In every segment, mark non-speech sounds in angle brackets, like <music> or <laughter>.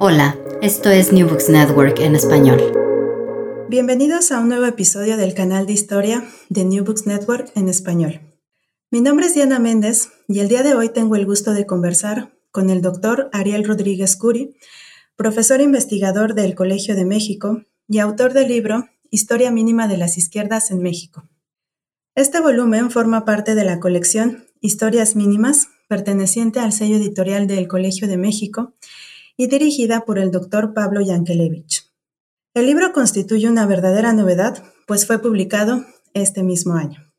Hola, esto es New Books Network en español. Bienvenidos a un nuevo episodio del canal de historia de New Books Network en español. Mi nombre es Diana Méndez y el día de hoy tengo el gusto de conversar con el doctor Ariel Rodríguez Curi, profesor investigador del Colegio de México y autor del libro Historia mínima de las izquierdas en México. Este volumen forma parte de la colección Historias mínimas, perteneciente al sello editorial del Colegio de México y dirigida por el doctor Pablo Yankelevich. El libro constituye una verdadera novedad, pues fue publicado este mismo año.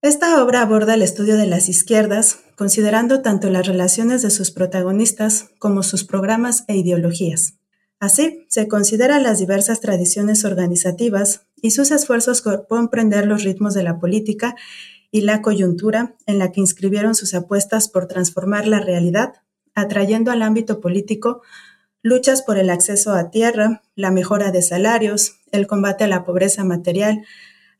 Esta obra aborda el estudio de las izquierdas, considerando tanto las relaciones de sus protagonistas como sus programas e ideologías. Así, se considera las diversas tradiciones organizativas y sus esfuerzos por comprender los ritmos de la política y la coyuntura en la que inscribieron sus apuestas por transformar la realidad atrayendo al ámbito político luchas por el acceso a tierra, la mejora de salarios, el combate a la pobreza material,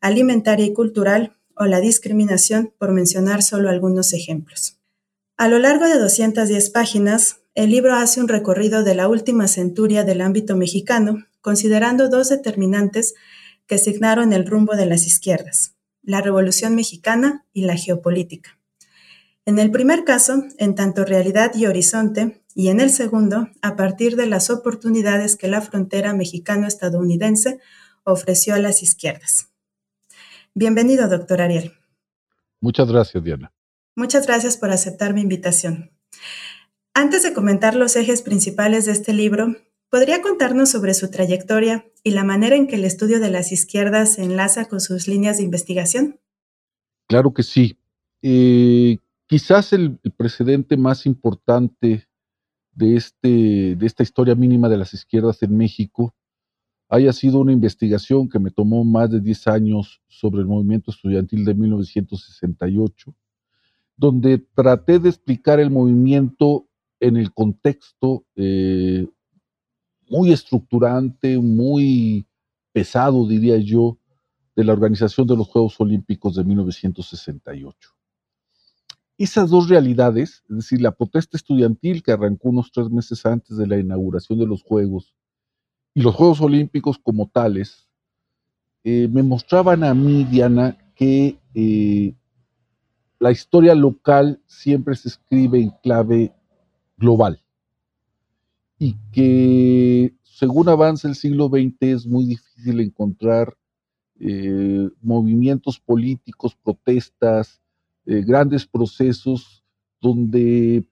alimentaria y cultural o la discriminación, por mencionar solo algunos ejemplos. A lo largo de 210 páginas, el libro hace un recorrido de la última centuria del ámbito mexicano, considerando dos determinantes que signaron el rumbo de las izquierdas, la Revolución Mexicana y la geopolítica. En el primer caso, en tanto realidad y horizonte, y en el segundo, a partir de las oportunidades que la frontera mexicano-estadounidense ofreció a las izquierdas. Bienvenido, doctor Ariel. Muchas gracias, Diana. Muchas gracias por aceptar mi invitación. Antes de comentar los ejes principales de este libro, ¿podría contarnos sobre su trayectoria y la manera en que el estudio de las izquierdas se enlaza con sus líneas de investigación? Claro que sí. Eh, Quizás el, precedente más importante de, este, de esta historia mínima de las izquierdas en México haya sido una investigación que me tomó más de 10 años sobre el movimiento estudiantil de 1968, donde traté de explicar el movimiento en el contexto eh, muy estructurante, muy pesado, diría yo, de la organización de los Juegos Olímpicos de 1968 esas dos realidades, es decir, la protesta estudiantil que arrancó unos tres meses antes de la inauguración de los Juegos y los Juegos Olímpicos como tales, eh, me mostraban a mí, Diana, que eh, la historia local siempre se escribe en clave global y que según avanza el siglo XX es muy difícil encontrar eh, movimientos políticos, protestas, eh, grandes procesos donde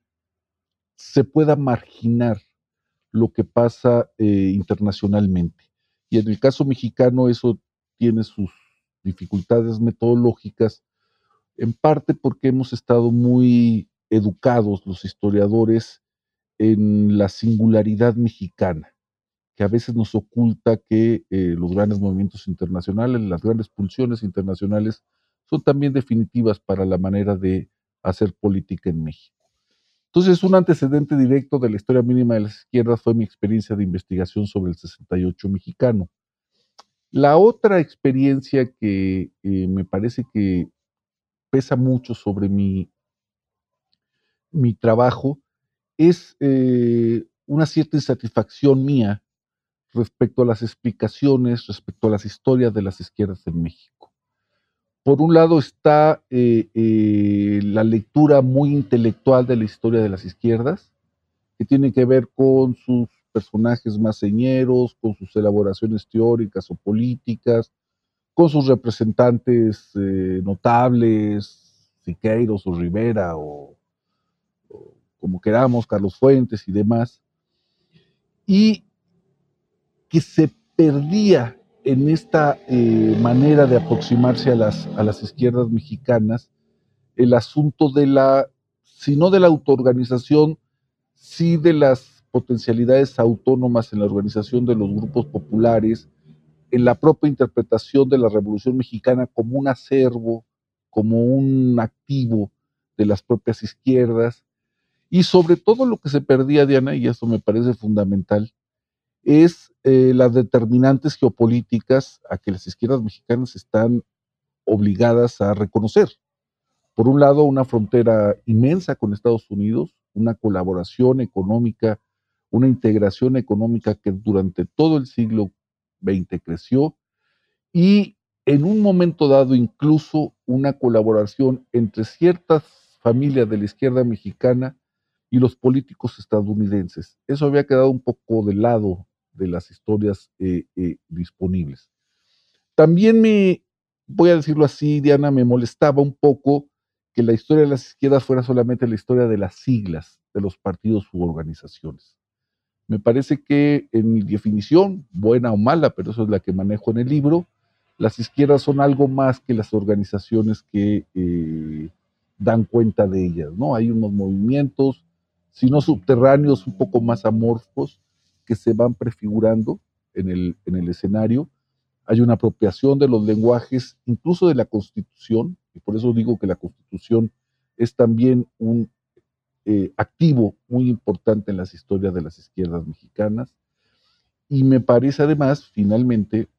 se pueda marginar lo que pasa eh, internacionalmente. Y en el caso mexicano eso tiene sus dificultades metodológicas, en parte porque hemos estado muy educados los historiadores en la singularidad mexicana, que a veces nos oculta que eh, los grandes movimientos internacionales, las grandes pulsiones internacionales son también definitivas para la manera de hacer política en México. Entonces, un antecedente directo de la historia mínima de las izquierdas fue mi experiencia de investigación sobre el 68 mexicano. La otra experiencia que eh, me parece que pesa mucho sobre mi, mi trabajo es eh, una cierta insatisfacción mía respecto a las explicaciones, respecto a las historias de las izquierdas en México por un lado está eh, eh, la lectura muy intelectual de la historia de las izquierdas, que tiene que ver con sus personajes más señeros, con sus elaboraciones teóricas o políticas, con sus representantes eh, notables, Siqueiros o Rivera o, o como queramos, Carlos Fuentes y demás, y que se perdía en esta eh, manera de aproximarse a las, a las izquierdas mexicanas, el asunto de la, si no de la autoorganización, sí de las potencialidades autónomas en la organización de los grupos populares, en la propia interpretación de la Revolución Mexicana como un acervo, como un activo de las propias izquierdas, y sobre todo lo que se perdía, Diana, y eso me parece fundamental, es eh, las determinantes geopolíticas a que las izquierdas mexicanas están obligadas a reconocer. Por un lado, una frontera inmensa con Estados Unidos, una colaboración económica, una integración económica que durante todo el siglo XX creció y en un momento dado incluso una colaboración entre ciertas familias de la izquierda mexicana y los políticos estadounidenses. Eso había quedado un poco de lado de las historias eh, eh, disponibles. También me, voy a decirlo así, Diana, me molestaba un poco que la historia de las izquierdas fuera solamente la historia de las siglas de los partidos u organizaciones. Me parece que en mi definición, buena o mala, pero eso es la que manejo en el libro, las izquierdas son algo más que las organizaciones que eh, dan cuenta de ellas, ¿no? Hay unos movimientos, si no subterráneos, un poco más amorfos, que se van prefigurando en el, en el escenario. Hay una apropiación de los lenguajes, incluso de la Constitución, y por eso digo que la Constitución es también un eh, activo muy importante en las historias de las izquierdas mexicanas. Y me parece además, finalmente,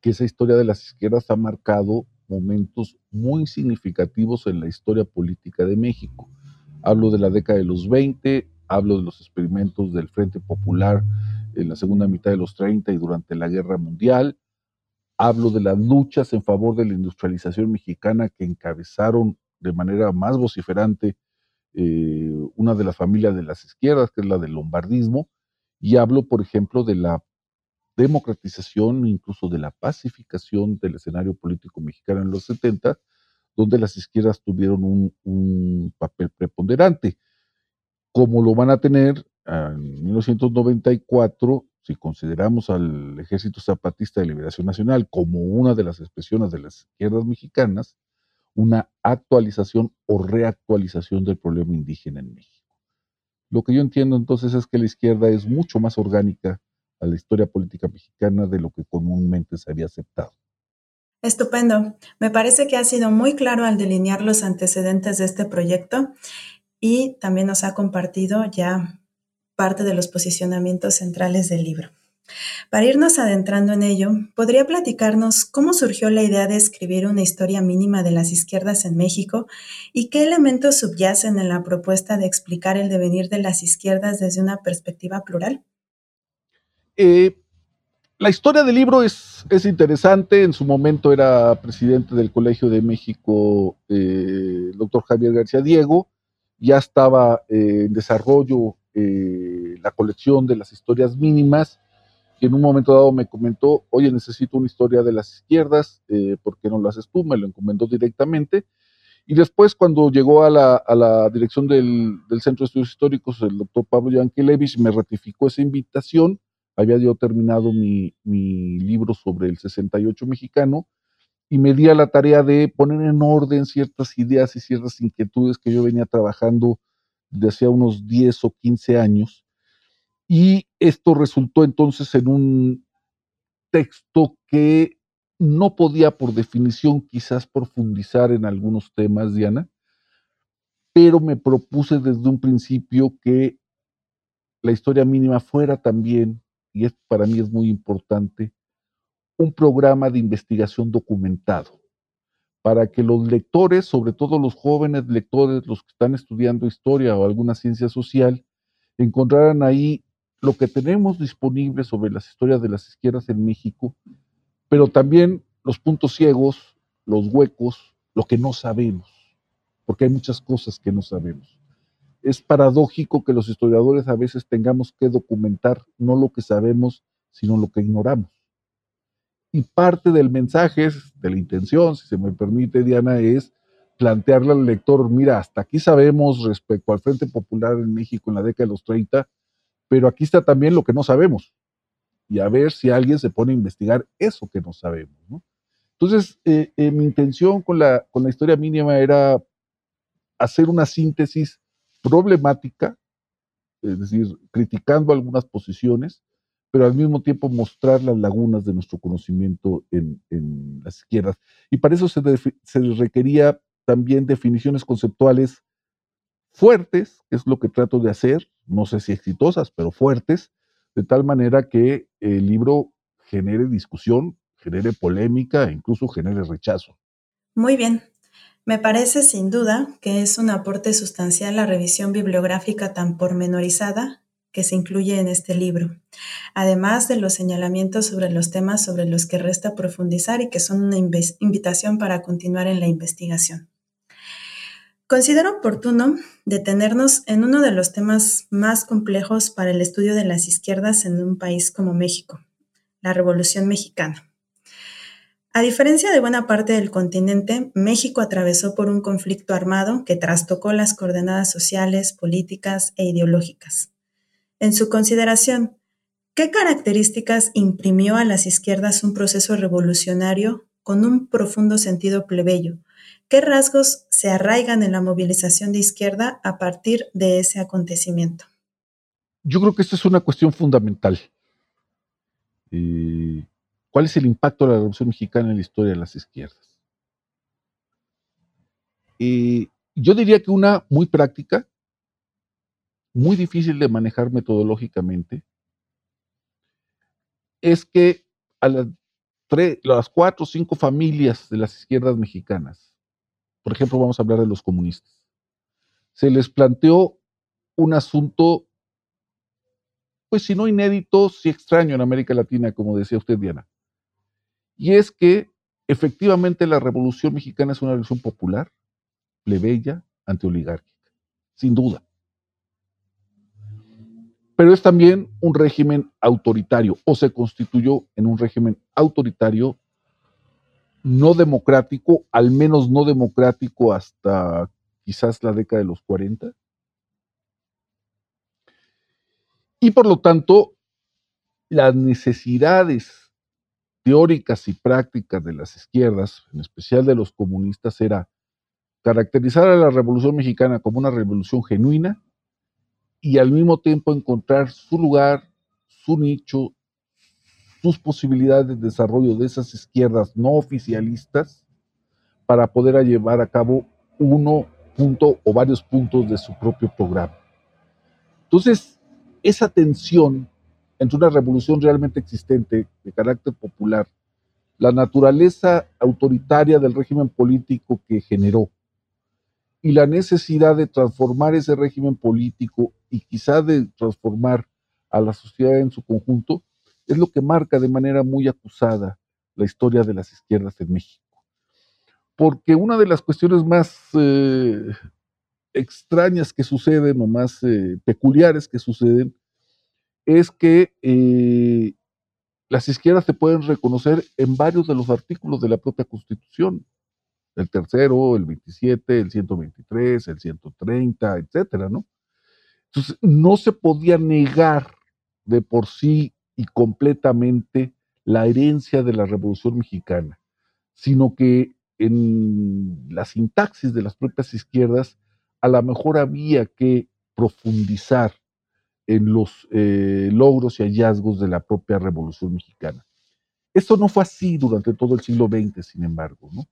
que esa historia de las izquierdas ha marcado momentos muy significativos en la historia política de México. Hablo de la década de los 20, hablo de los experimentos del Frente Popular en la segunda mitad de los 30 y durante la Guerra Mundial, hablo de las luchas en favor de la industrialización mexicana que encabezaron de manera más vociferante eh, una de las familias de las izquierdas, que es la del lombardismo, y hablo, por ejemplo, de la democratización, incluso de la pacificación del escenario político mexicano en los 70, donde las izquierdas tuvieron un, papel preponderante, como lo van a tener en 1994, si consideramos al Ejército Zapatista de Liberación Nacional como una de las expresiones de las izquierdas mexicanas, una actualización o reactualización del problema indígena en México. Lo que yo entiendo entonces es que la izquierda es mucho más orgánica a la historia política mexicana de lo que comúnmente se había aceptado. Estupendo. Me parece que ha sido muy claro al delinear los antecedentes de este proyecto y también nos ha compartido ya parte de los posicionamientos centrales del libro. Para irnos adentrando en ello, ¿podría platicarnos cómo surgió la idea de escribir una historia mínima de las izquierdas en México y qué elementos subyacen en la propuesta de explicar el devenir de las izquierdas desde una perspectiva plural? Eh, la historia del libro es, es, interesante. En su momento era presidente del Colegio de México eh, el doctor Javier García Diego. Ya estaba eh, en desarrollo la colección de las historias mínimas que en un momento dado me comentó, oye, necesito una historia de las izquierdas, eh, ¿por qué no lo haces tú? Me lo encomendó directamente. Y después, cuando llegó a la, dirección del, Centro de Estudios Históricos, el doctor Pablo Yankelevich me ratificó esa invitación. Había yo terminado mi, mi libro sobre el 68 mexicano y me di a la tarea de poner en orden ciertas ideas y ciertas inquietudes que yo venía trabajando desde hacía unos 10 o 15 años. Y esto resultó entonces en un texto que no podía por definición quizás profundizar en algunos temas, Diana, pero me propuse desde un principio que la historia mínima fuera también, y esto para mí es muy importante, un programa de investigación documentado, para que los lectores, sobre todo los jóvenes lectores, los que están estudiando historia o alguna ciencia social, encontraran ahí lo que tenemos disponible sobre las historias de las izquierdas en México, pero también los puntos ciegos, los huecos, lo que no sabemos, porque hay muchas cosas que no sabemos. Es paradójico que los historiadores a veces tengamos que documentar no lo que sabemos, sino lo que ignoramos. Y parte del mensaje, de la intención, si se me permite, Diana, es plantearle al lector, mira, hasta aquí sabemos respecto al Frente Popular en México en la década de los 30, pero aquí está también lo que no sabemos. Y a ver si alguien se pone a investigar eso que no sabemos. Entonces, eh, eh, mi intención con la, con la historia mínima era hacer una síntesis problemática es decir, criticando algunas posiciones, pero al mismo tiempo mostrar las lagunas de nuestro conocimiento en, las izquierdas. Y para eso se, se requería también definiciones conceptuales fuertes, que es lo que trato de hacer, no sé si exitosas, pero fuertes, de tal manera que el libro genere discusión, genere polémica e incluso genere rechazo. Muy bien. Me parece sin duda que es un aporte sustancial la revisión bibliográfica tan pormenorizada que se incluye en este libro, además de los señalamientos sobre los temas sobre los que resta profundizar y que son una invitación para continuar en la investigación. Considero oportuno detenernos en uno de los temas más complejos para el estudio de las izquierdas en un país como México, la Revolución Mexicana. A diferencia de buena parte del continente, México atravesó por un conflicto armado que trastocó las coordenadas sociales, políticas e ideológicas. En su consideración, ¿qué características imprimió a las izquierdas un proceso revolucionario con un profundo sentido plebeyo, ¿Qué rasgos se arraigan en la movilización de izquierda a partir de ese acontecimiento? Yo creo que esta es una cuestión fundamental. ¿Cuál es el impacto de la Revolución Mexicana en la historia de las izquierdas? Yo diría que una muy práctica, muy difícil de manejar metodológicamente, es que a las, cuatro o cinco familias de las izquierdas mexicanas por ejemplo, vamos a hablar de los comunistas. Se les planteó un asunto, pues si no inédito, sí extraño en América Latina, como decía usted, Diana. Y es que efectivamente la revolución mexicana es una revolución popular, plebeya, antioligárquica, sin duda. Pero es también un régimen autoritario, o se constituyó en un régimen autoritario no democrático, al menos no democrático hasta quizás la década de los 40. Y por lo tanto, las necesidades teóricas y prácticas de las izquierdas, en especial de los comunistas, era caracterizar a la Revolución Mexicana como una revolución genuina y al mismo tiempo encontrar su lugar, su nicho, sus posibilidades de desarrollo de esas izquierdas no oficialistas para poder llevar a cabo uno punto o varios puntos de su propio programa. Entonces, esa tensión entre una revolución realmente existente de carácter popular, la naturaleza autoritaria del régimen político que generó y la necesidad de transformar ese régimen político y quizá de transformar a la sociedad en su conjunto, es lo que marca de manera muy acusada la historia de las izquierdas en México. Porque una de las cuestiones más eh, extrañas que suceden o más eh, peculiares que suceden es que eh, las izquierdas se pueden reconocer en varios de los artículos de la propia Constitución. El tercero, el 27, el 123, el 130, etcétera, ¿no? Entonces, no se podía negar de por sí y completamente la herencia de la Revolución Mexicana, sino que en la sintaxis de las propias izquierdas a lo mejor había que profundizar en los eh, logros y hallazgos de la propia Revolución Mexicana. Esto no fue así durante todo el siglo XX, sin embargo. ¿no?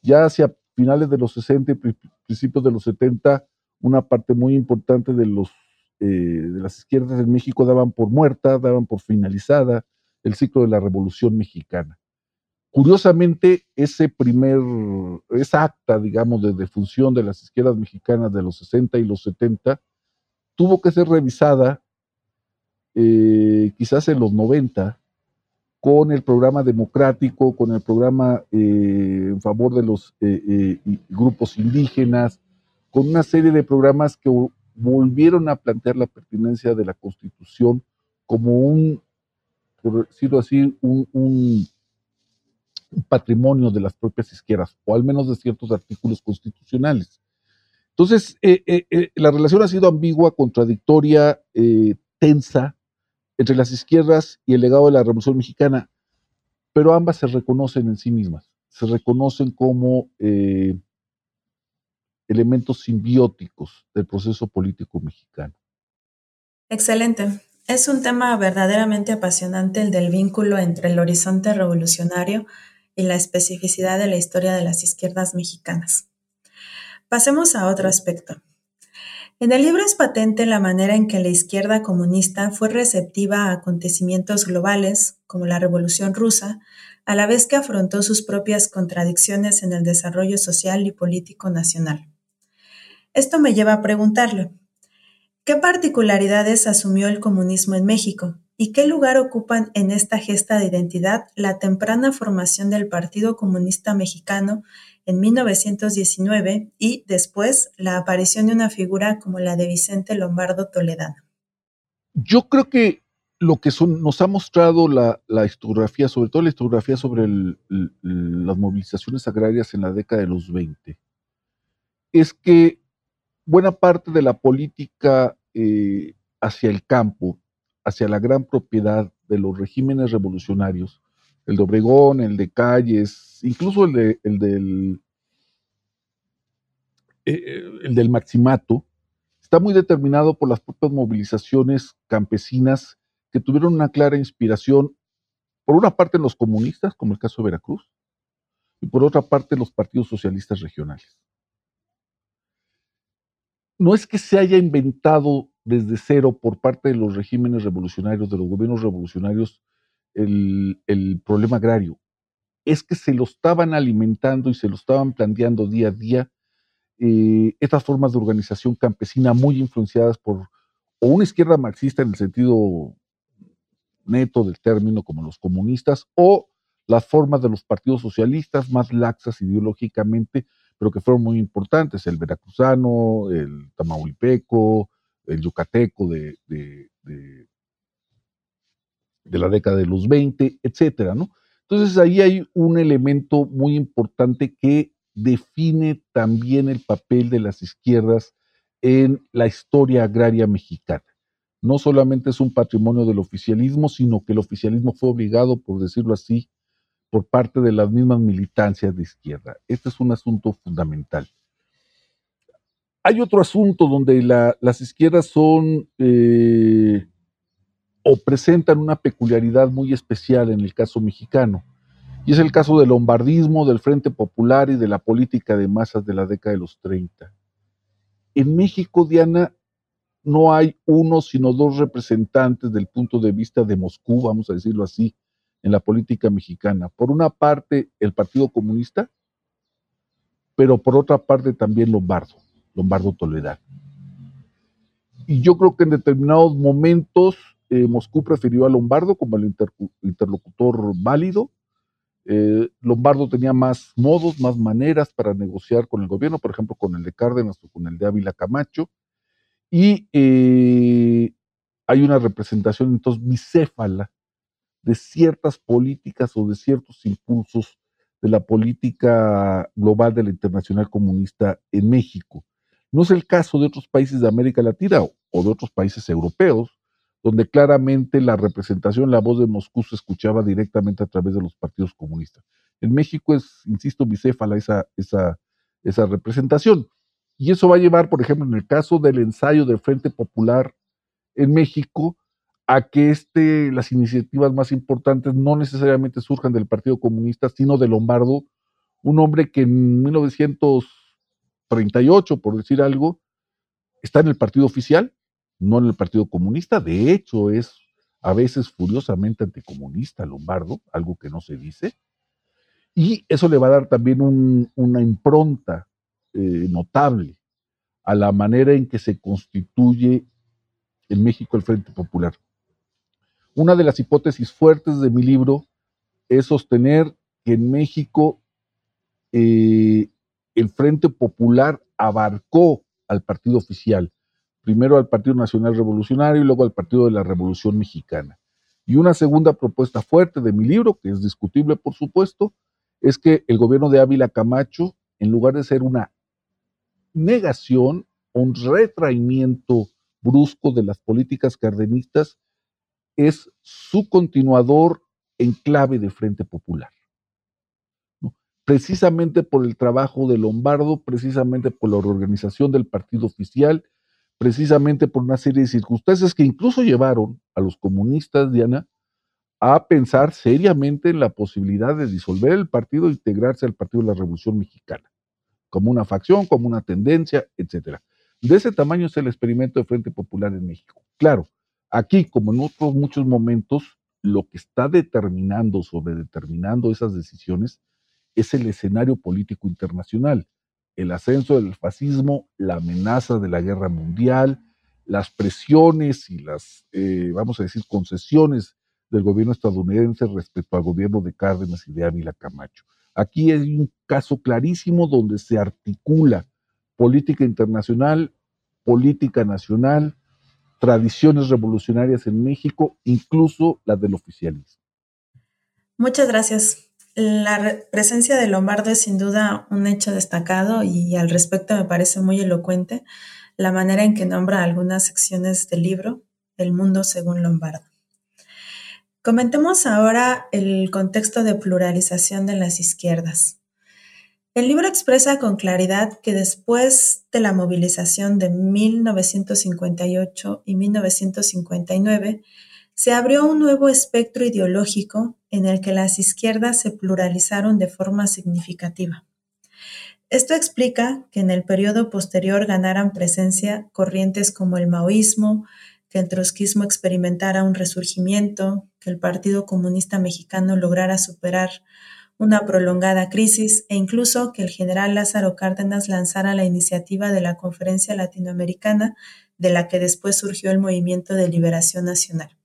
Ya hacia finales de los 60 y principios de los 70, una parte muy importante de los eh, de las izquierdas en México daban por muerta, daban por finalizada el ciclo de la Revolución Mexicana. Curiosamente, ese primer, esa acta, digamos, de defunción de las izquierdas mexicanas de los 60 y los 70, tuvo que ser revisada eh, quizás en los 90 con el programa democrático, con el programa eh, en favor de los grupos indígenas, con una serie de programas que volvieron a plantear la pertinencia de la Constitución como un, por decirlo así, un, patrimonio de las propias izquierdas, o al menos de ciertos artículos constitucionales. Entonces, eh, eh, eh, la relación ha sido ambigua, contradictoria, tensa entre las izquierdas y el legado de la Revolución Mexicana, pero ambas se reconocen en sí mismas, se reconocen como elementos simbióticos del proceso político mexicano. Excelente. Es un tema verdaderamente apasionante el del vínculo entre el horizonte revolucionario y la especificidad de la historia de las izquierdas mexicanas. Pasemos a otro aspecto. En el libro es patente la manera en que la izquierda comunista fue receptiva a acontecimientos globales, como la Revolución rusa, a la vez que afrontó sus propias contradicciones en el desarrollo social y político nacional. Esto me lleva a preguntarle, ¿qué particularidades asumió el comunismo en México y qué lugar ocupan en esta gesta de identidad la temprana formación del Partido Comunista Mexicano en 1919 y, después, la aparición de una figura como la de Vicente Lombardo Toledano. Yo creo que lo que nos ha mostrado la, historiografía, sobre todo la historiografía sobre las movilizaciones agrarias en la década de los 20, es que buena parte de la política eh, hacia el campo, hacia la gran propiedad de los regímenes revolucionarios, el de Obregón, el de Calles, incluso el, de, el, del, eh, el del Maximato, está muy determinado por las propias movilizaciones campesinas que tuvieron una clara inspiración, por una parte en los comunistas, como el caso de Veracruz, y por otra parte en los partidos socialistas regionales. No es que se haya inventado desde cero por parte de los regímenes revolucionarios, de los gobiernos revolucionarios, el, problema agrario. Es que se lo estaban alimentando y se lo estaban planteando día a día eh, estas formas de organización campesina muy influenciadas por o una izquierda marxista en el sentido neto del término como los comunistas o las formas de los partidos socialistas más laxas ideológicamente, pero que fueron muy importantes, el veracruzano, el tamaulipeco, el yucateco de, de la década de los 20, etcétera, ¿no? Entonces ahí hay un elemento muy importante que define también el papel de las izquierdas en la historia agraria mexicana. No solamente es un patrimonio del oficialismo, sino que el oficialismo fue obligado, por decirlo así, por parte de las mismas militancias de izquierda. Este es un asunto fundamental. Hay otro asunto donde las izquierdas son eh, o presentan una peculiaridad muy especial en el caso mexicano. Y es el caso del lombardismo, del Frente Popular y de la política de masas de la década de los 30. En México, Diana, no hay uno, sino dos representantes del punto de vista de Moscú, vamos a decirlo así, en la política mexicana. Por una parte, el Partido Comunista, pero por otra parte también Lombardo, Lombardo Toledano. Y yo creo que en determinados momentos eh, Moscú prefirió a Lombardo como el interlocutor válido. Eh, Lombardo tenía más modos, más maneras para negociar con el gobierno, por ejemplo, con el de Cárdenas o con el de Ávila Camacho. Y eh, hay una representación entonces bicéfala de ciertas políticas o de ciertos impulsos de la política global de la internacional comunista en México. No es el caso de otros países de América Latina o de otros países europeos, donde claramente la representación, la voz de Moscú se escuchaba directamente a través de los partidos comunistas. En México es, insisto, bicéfala esa, esa, esa representación. Y eso va a llevar, por ejemplo, en el caso del ensayo del Frente Popular en México, a que este, las iniciativas más importantes no necesariamente surjan del Partido Comunista, sino de Lombardo, un hombre que en 1938, por decir algo, está en el partido oficial, no en el Partido Comunista, de hecho es a veces furiosamente anticomunista Lombardo, algo que no se dice, y eso le va a dar también una impronta eh, notable a la manera en que se constituye en México el Frente Popular. Una de las hipótesis fuertes de mi libro es sostener que en México eh, el Frente Popular abarcó al partido oficial primero al Partido Nacional Revolucionario y luego al Partido de la Revolución Mexicana. Y una segunda propuesta fuerte de mi libro, que es discutible por supuesto, es que el gobierno de Ávila Camacho, en lugar de ser una negación, un retraimiento brusco de las políticas cardenistas, es su continuador en clave de Frente Popular. Precisamente por el trabajo de Lombardo, precisamente por la reorganización del partido oficial precisamente por una serie de circunstancias que incluso llevaron a los comunistas, Diana, a pensar seriamente en la posibilidad de disolver el partido e integrarse al Partido de la Revolución Mexicana, como una facción, como una tendencia, etc. De ese tamaño es el experimento de Frente Popular en México. Claro, aquí, como en otros muchos momentos, lo que está determinando, sobre determinando esas decisiones, es el escenario político internacional el ascenso del fascismo, la amenaza de la guerra mundial, las presiones y las, eh, vamos a decir, concesiones del gobierno estadounidense respecto al gobierno de Cárdenas y de Ávila Camacho. Aquí hay un caso clarísimo donde se articula política internacional, política nacional, tradiciones revolucionarias en México, incluso las del oficialismo. Muchas gracias. La presencia de Lombardo es sin duda un hecho destacado y al respecto me parece muy elocuente la manera en que nombra algunas secciones del libro El mundo según Lombardo. Comentemos ahora el contexto de pluralización de las izquierdas. El libro expresa con claridad que después de la movilización de 1958 y 1959, se abrió un nuevo espectro ideológico en el que las izquierdas se pluralizaron de forma significativa. Esto explica que en el periodo posterior ganaran presencia corrientes como el maoísmo, que el trotskismo experimentara un resurgimiento, que el Partido Comunista Mexicano lograra superar una prolongada crisis e incluso que el general Lázaro Cárdenas lanzara la iniciativa de la Conferencia Latinoamericana, de la que después surgió el Movimiento de Liberación Nacional.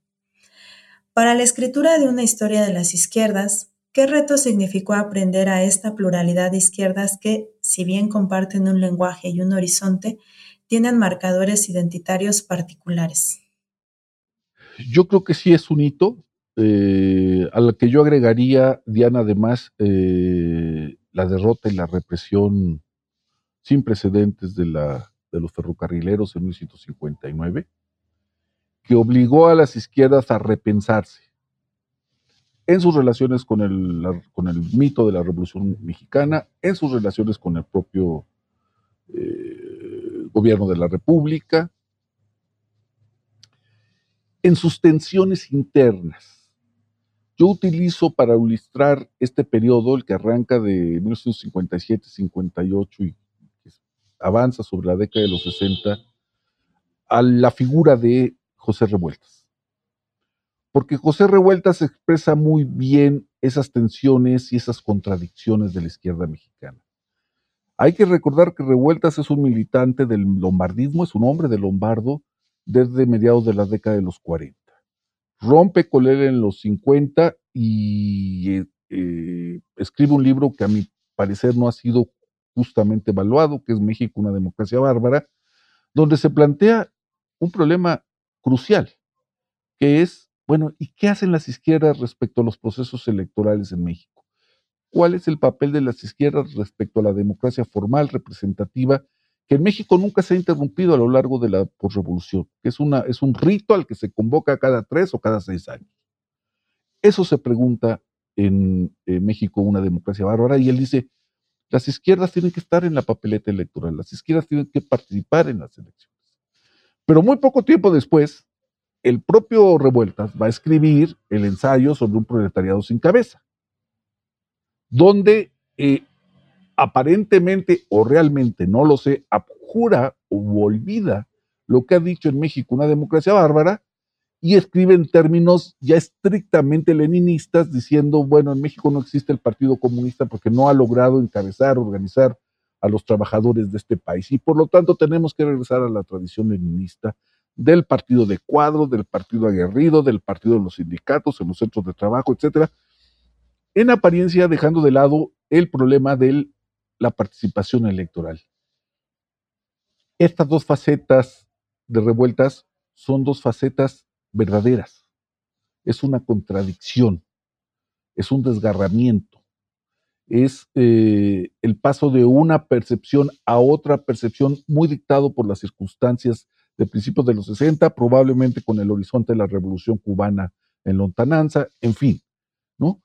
Para la escritura de una historia de las izquierdas, ¿qué reto significó aprender a esta pluralidad de izquierdas que, si bien comparten un lenguaje y un horizonte, tienen marcadores identitarios particulares? Yo creo que sí es un hito, eh, a lo que yo agregaría, Diana, además, eh, la derrota y la represión sin precedentes de, la, de los ferrocarrileros en 1959 que obligó a las izquierdas a repensarse en sus relaciones con el, con el mito de la Revolución Mexicana, en sus relaciones con el propio eh, gobierno de la República, en sus tensiones internas. Yo utilizo para ilustrar este periodo, el que arranca de 1957-58 y avanza sobre la década de los 60, a la figura de José Revueltas. Porque José Revueltas expresa muy bien esas tensiones y esas contradicciones de la izquierda mexicana. Hay que recordar que Revueltas es un militante del lombardismo, es un hombre de Lombardo desde mediados de la década de los 40. Rompe con él en los 50 y eh, eh, escribe un libro que a mi parecer no ha sido justamente evaluado, que es México, una democracia bárbara, donde se plantea un problema crucial, que es, bueno, ¿y qué hacen las izquierdas respecto a los procesos electorales en México? ¿Cuál es el papel de las izquierdas respecto a la democracia formal, representativa, que en México nunca se ha interrumpido a lo largo de la posrevolución, que es, una, es un rito al que se convoca cada tres o cada seis años? Eso se pregunta en, México, una democracia bárbara, y él dice, las izquierdas tienen que estar en la papeleta electoral, las izquierdas tienen que participar en las elecciones. Pero muy poco tiempo después, el propio Revueltas va a escribir el ensayo sobre un proletariado sin cabeza, donde eh, aparentemente o realmente, no lo sé, abjura o olvida lo que ha dicho en México una democracia bárbara y escribe en términos ya estrictamente leninistas, diciendo, bueno, en México no existe el Partido Comunista porque no ha logrado encabezar, organizar a los trabajadores de este país. Y por lo tanto tenemos que regresar a la tradición leninista del partido de cuadro, del partido aguerrido, del partido de los sindicatos, en los centros de trabajo, etcétera, en apariencia dejando de lado el problema de la participación electoral. Estas dos facetas de revueltas son dos facetas verdaderas. Es una contradicción, es un desgarramiento es eh, el paso de una percepción a otra percepción muy dictado por las circunstancias de principios de los 60, probablemente con el horizonte de la revolución cubana en lontananza, en fin, ¿no?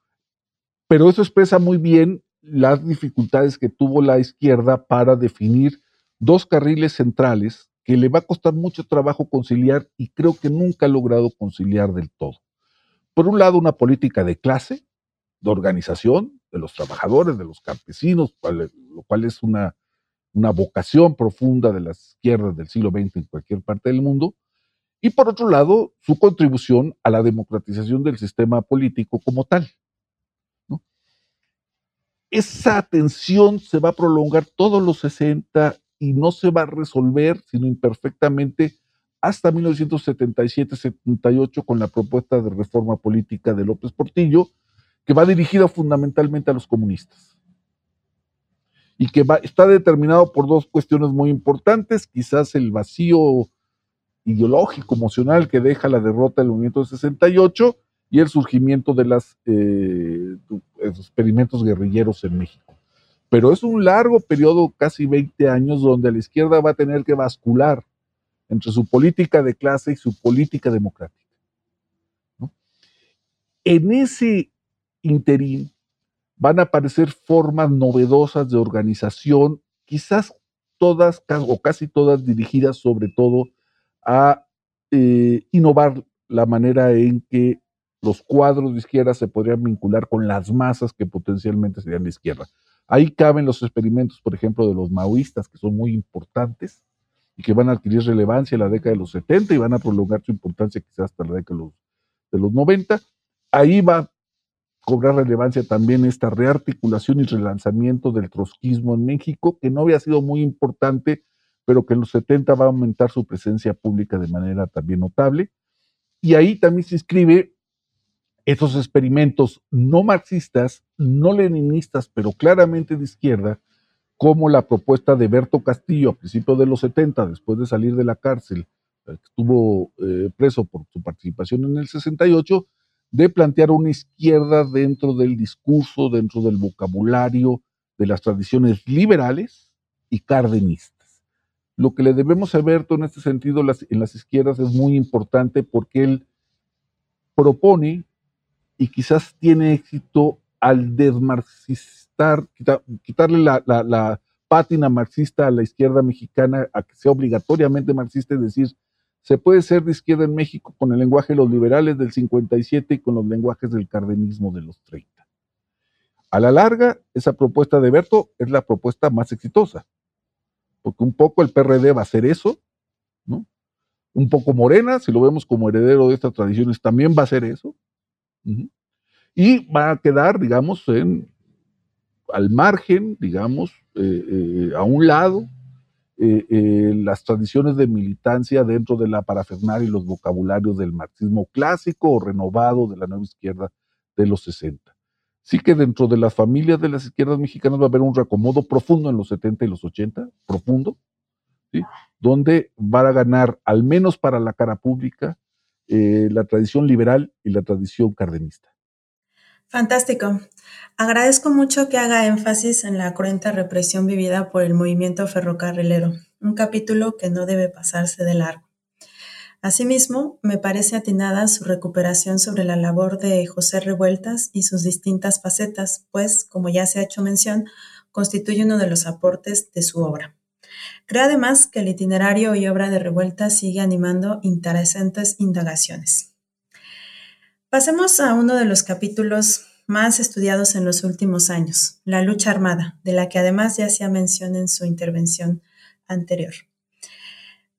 Pero eso expresa muy bien las dificultades que tuvo la izquierda para definir dos carriles centrales que le va a costar mucho trabajo conciliar y creo que nunca ha logrado conciliar del todo. Por un lado, una política de clase, de organización de los trabajadores, de los campesinos, lo cual es una, una vocación profunda de las izquierdas del siglo XX en cualquier parte del mundo, y por otro lado, su contribución a la democratización del sistema político como tal. Esa tensión se va a prolongar todos los 60 y no se va a resolver, sino imperfectamente, hasta 1977-78 con la propuesta de reforma política de López Portillo, que va dirigida fundamentalmente a los comunistas. Y que va, está determinado por dos cuestiones muy importantes, quizás el vacío ideológico, emocional que deja la derrota del movimiento de 68 y el surgimiento de los eh, experimentos guerrilleros en México. Pero es un largo periodo, casi 20 años, donde la izquierda va a tener que bascular entre su política de clase y su política democrática. En ese interín van a aparecer formas novedosas de organización, quizás todas o casi todas dirigidas sobre todo a eh, innovar la manera en que los cuadros de izquierda se podrían vincular con las masas que potencialmente serían de izquierda. Ahí caben los experimentos, por ejemplo, de los maoístas, que son muy importantes y que van a adquirir relevancia en la década de los 70 y van a prolongar su importancia quizás hasta la década de los, de los 90. Ahí va a cobrar relevancia también esta rearticulación y relanzamiento del trotskismo en México, que no había sido muy importante pero que en los 70 va a aumentar su presencia pública de manera también notable. Y ahí también se inscribe esos experimentos no marxistas, no leninistas, pero claramente de izquierda, como la propuesta de Berto Castillo a principios de los 70, después de salir de la cárcel, eh, estuvo eh, preso por su participación en el 68, de plantear una izquierda dentro del discurso, dentro del vocabulario de las tradiciones liberales y cardenistas. Lo que le debemos a Berto en este sentido en las izquierdas es muy importante porque él propone y quizás tiene éxito al desmarxistar, quitarle la, pátina marxista a la izquierda mexicana, a que sea obligatoriamente marxista, es decir, se puede ser de izquierda en México con el lenguaje de los liberales del 57 y con los lenguajes del cardenismo de los 30. A la larga, esa propuesta de Berto es la propuesta más exitosa porque un poco el PRD va a hacer eso, ¿no? Un poco Morena, si lo vemos como heredero de estas tradiciones, también va a hacer eso. Y va a quedar, digamos, en, al margen, digamos, eh, eh, a un lado, eh, las tradiciones de militancia dentro de la parafernalia y los vocabularios del marxismo clásico o renovado de la nueva izquierda de los 60 sí que dentro de las familias de las izquierdas mexicanas va a haber un reacomodo profundo en los 70 y los 80, profundo, ¿sí? donde va a ganar, al menos para la cara pública, eh, la tradición liberal y la tradición cardenista. Fantástico. Agradezco mucho que haga énfasis en la cruenta represión vivida por el movimiento ferrocarrilero, un capítulo que no debe pasarse de largo. Asimismo, me parece atinada su recuperación sobre la labor de José Revueltas y sus distintas facetas, pues, como ya se ha hecho mención, constituye uno de los aportes de su obra. Creo además que el itinerario y obra de Revueltas sigue animando interesantes indagaciones. Pasemos a uno de los capítulos más estudiados en los últimos años, la lucha armada, de la que además ya se ha mencionado en su intervención anterior.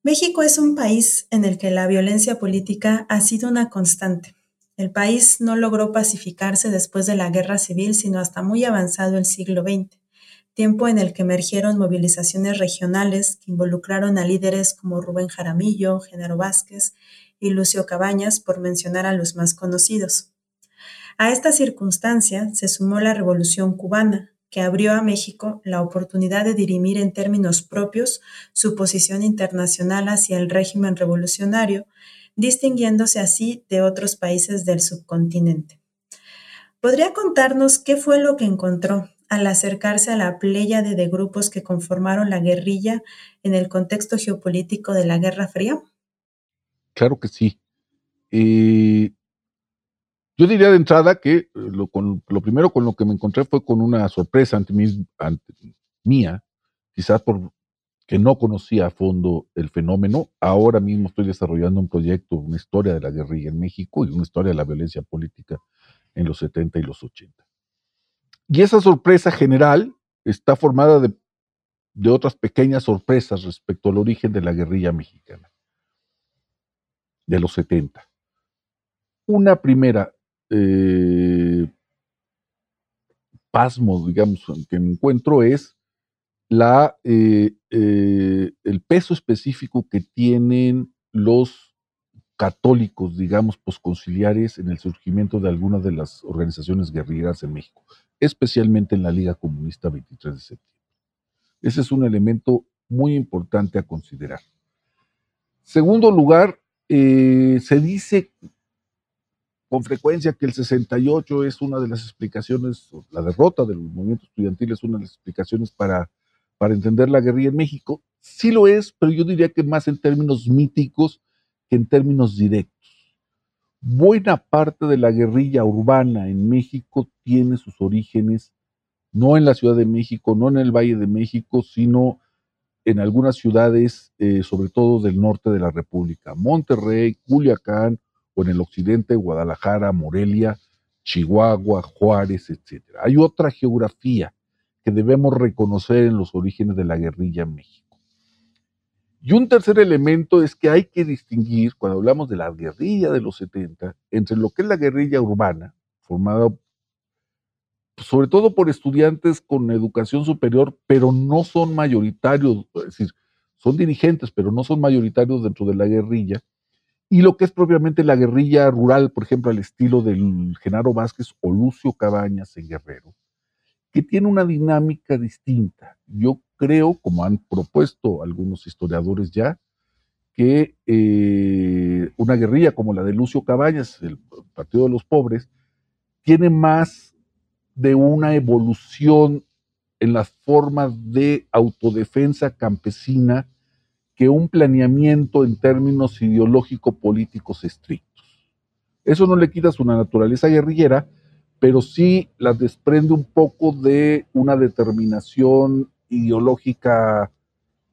México es un país en el que la violencia política ha sido una constante. El país no logró pacificarse después de la guerra civil, sino hasta muy avanzado el siglo XX, tiempo en el que emergieron movilizaciones regionales que involucraron a líderes como Rubén Jaramillo, Genaro Vázquez y Lucio Cabañas, por mencionar a los más conocidos. A esta circunstancia se sumó la Revolución cubana, que abrió a México la oportunidad de dirimir en términos propios su posición internacional hacia el régimen revolucionario, distinguiéndose así de otros países del subcontinente. ¿Podría contarnos qué fue lo que encontró al acercarse a la pléyade de grupos que conformaron la guerrilla en el contexto geopolítico de la Guerra Fría? Claro que sí. Eh, yo diría de entrada que eh, lo, primero con lo que me encontré fue con una sorpresa ante, mí, mía, quizás por que no conocía a fondo el fenómeno. Ahora mismo estoy desarrollando un proyecto, una historia de la guerrilla en México y una historia de la violencia política en los 70 y los 80. Y esa sorpresa general está formada de, otras pequeñas sorpresas respecto al origen de la guerrilla mexicana de los 70. Una primera eh, pasmo, digamos, que me encuentro es la, eh, eh, el peso específico que tienen los católicos, digamos, posconciliares en el surgimiento de algunas de las organizaciones guerrilleras en México, especialmente en la Liga Comunista 23 de septiembre. Ese es un elemento muy importante a considerar. Segundo lugar, eh, se dice con frecuencia que el 68 es una de las explicaciones, la derrota del movimiento estudiantil es una de las explicaciones para para entender la guerrilla en México. Sí lo es, pero yo diría que más en términos míticos que en términos directos. Buena parte de la guerrilla urbana en México tiene sus orígenes no en la Ciudad de México, no en el Valle de México, sino en algunas ciudades, eh, sobre todo del norte de la República, Monterrey, Culiacán, o en el occidente, Guadalajara, Morelia, Chihuahua, Juárez, etc. Hay otra geografía que debemos reconocer en los orígenes de la guerrilla en México. Y un tercer elemento es que hay que distinguir, cuando hablamos de la guerrilla de los 70, entre lo que es la guerrilla urbana, formada sobre todo por estudiantes con educación superior, pero no son mayoritarios, es decir, son dirigentes, pero no son mayoritarios dentro de la guerrilla, y lo que es propiamente la guerrilla rural, por ejemplo, al estilo del Genaro Vázquez o Lucio Cabañas en Guerrero, que tiene una dinámica distinta. Yo creo, como han propuesto algunos historiadores ya, que eh, una guerrilla como la de Lucio Cabañas, el Partido de los Pobres, tiene más de una evolución en las formas de autodefensa campesina que un planeamiento en términos ideológico-políticos estrictos. Eso no le quita su naturaleza guerrillera, pero sí las desprende un poco de una determinación ideológica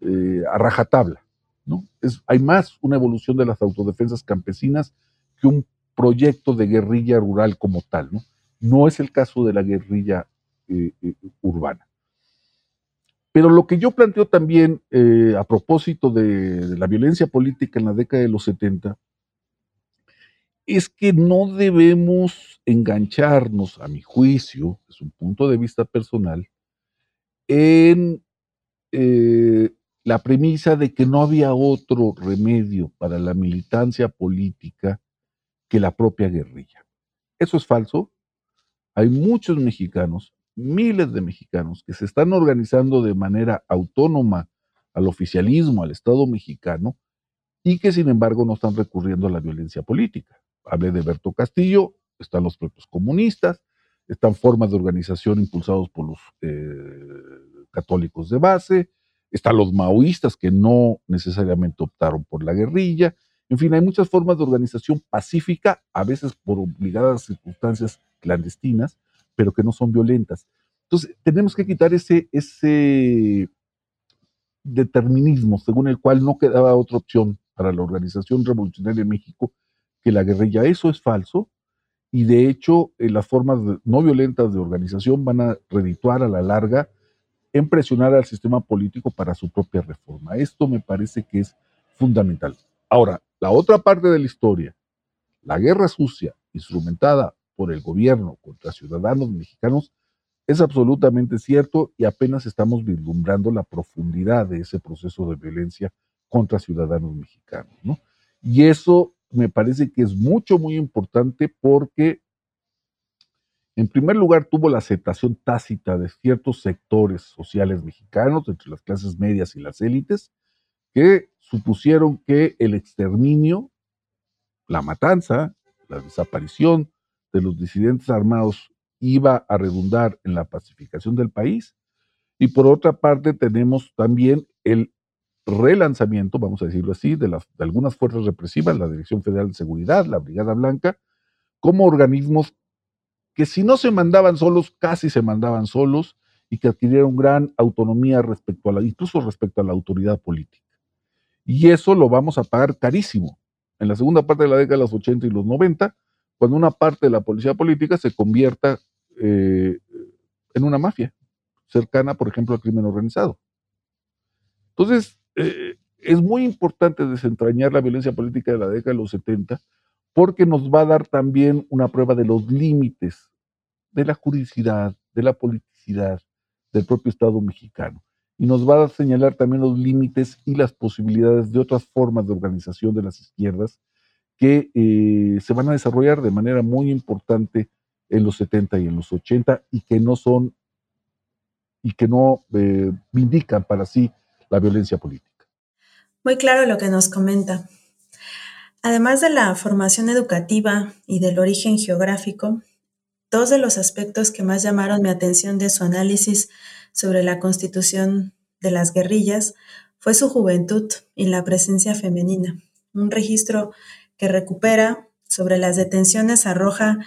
eh, a rajatabla. ¿no? Es, hay más una evolución de las autodefensas campesinas que un proyecto de guerrilla rural como tal. No, no es el caso de la guerrilla eh, eh, urbana. Pero lo que yo planteo también a propósito de, la violencia política en la década de los 70 es que no debemos engancharnos, a mi juicio, es un punto de vista personal, en eh, la premisa de que no había otro remedio para la militancia política que la propia guerrilla. Eso es falso. Hay muchos mexicanos, miles de mexicanos, que se están organizando de manera autónoma al oficialismo, al Estado mexicano, y que sin embargo no están recurriendo a la violencia política. Hablé de Berto Castillo, están los propios comunistas, están formas de organización impulsados por los eh, católicos de base, están los maoístas que no necesariamente optaron por la guerrilla, en fin, hay muchas formas de organización pacífica, a veces por obligadas circunstancias clandestinas, pero que no son violentas. Entonces, tenemos que quitar ese, ese determinismo según el cual no quedaba otra opción para la organización revolucionaria en México que la guerrilla. Eso es falso y de hecho eh, las formas no violentas de organización van a redituar a la larga en presionar al sistema político para su propia reforma. Esto me parece que es fundamental. Ahora, la otra parte de la historia, la guerra sucia instrumentada por el gobierno contra ciudadanos mexicanos, es absolutamente cierto y apenas estamos vislumbrando la profundidad de ese proceso de violencia contra ciudadanos mexicanos. ¿no? Y eso me parece que es mucho, muy importante porque, en primer lugar, tuvo la aceptación tácita de ciertos sectores sociales mexicanos, entre las clases medias y las élites, que supusieron que el exterminio, la matanza, la desaparición de los disidentes armados iba a redundar en la pacificación del país. Y por otra parte tenemos también el relanzamiento, vamos a decirlo así, de, algunas fuerzas represivas, la Dirección Federal de Seguridad, la Brigada Blanca, como organismos que si no se mandaban solos, casi se mandaban solos, y que adquirieron gran autonomía respecto a la, incluso respecto a la autoridad política. Y eso lo vamos a pagar carísimo. En la segunda parte de la década de los 80 y los 90, cuando una parte de la policía política se convierta eh, en una mafia, cercana, por ejemplo, al crimen organizado. Entonces, eh, es muy importante desentrañar la violencia política de la década de los 70 porque nos va a dar también una prueba de los límites de la juridicidad, de la politicidad del propio Estado mexicano. Y nos va a señalar también los límites y las posibilidades de otras formas de organización de las izquierdas que eh, se van a desarrollar de manera muy importante en los 70 y en los 80 y que no son y que no eh, indican para sí la violencia política. Muy claro lo que nos comenta. Además de la formación educativa y del origen geográfico, dos de los aspectos que más llamaron mi atención de su análisis sobre la constitución de las guerrillas fue su juventud y la presencia femenina. Un registro que recupera sobre las detenciones arroja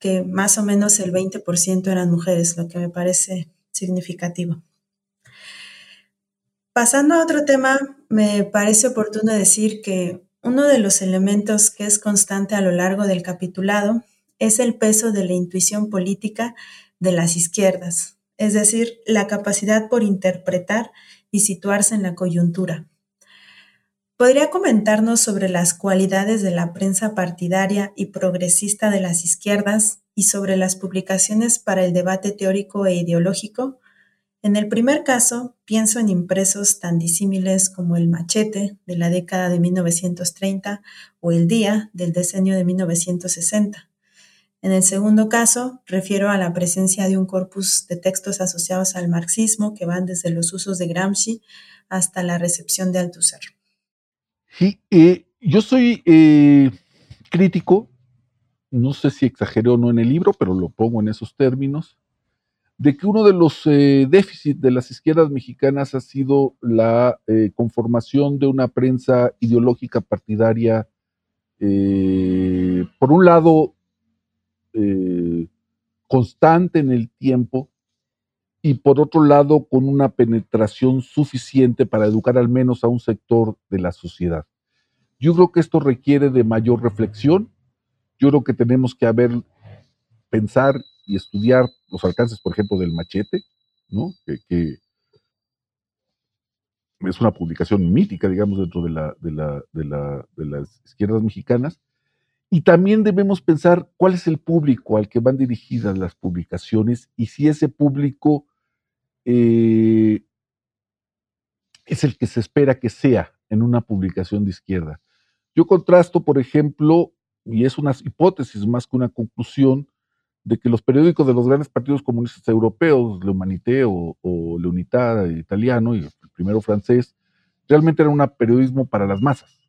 que más o menos el 20% eran mujeres, lo que me parece significativo. Pasando a otro tema, me parece oportuno decir que uno de los elementos que es constante a lo largo del capitulado es el peso de la intuición política de las izquierdas, es decir, la capacidad por interpretar y situarse en la coyuntura. ¿Podría comentarnos sobre las cualidades de la prensa partidaria y progresista de las izquierdas y sobre las publicaciones para el debate teórico e ideológico? En el primer caso, pienso en impresos tan disímiles como el Machete de la década de 1930 o el Día del decenio de 1960. En el segundo caso, refiero a la presencia de un corpus de textos asociados al marxismo que van desde los usos de Gramsci hasta la recepción de Althusser. Sí, eh, yo soy eh, crítico, no sé si exageré o no en el libro, pero lo pongo en esos términos, de que uno de los eh, déficits de las izquierdas mexicanas ha sido la conformación de una prensa ideológica partidaria, por un lado, constante en el tiempo, y por otro lado con una penetración suficiente para educar al menos a un sector de la sociedad. Yo creo que esto requiere de mayor reflexión. Yo creo que tenemos que haber, pensar y estudiar los alcances, por ejemplo, del machete, ¿no? que, es una publicación mítica, digamos, dentro de, la, de, la, de, la, de las izquierdas mexicanas. Y también debemos pensar cuál es el público al que van dirigidas las publicaciones y si ese público eh, es el que se espera que sea en una publicación de izquierda. Yo contrasto, por ejemplo, y es una hipótesis más que una conclusión, de que los periódicos de los grandes partidos comunistas europeos, Le Humanité o, Le Unità italiano y el primero francés, realmente era un periodismo para las masas.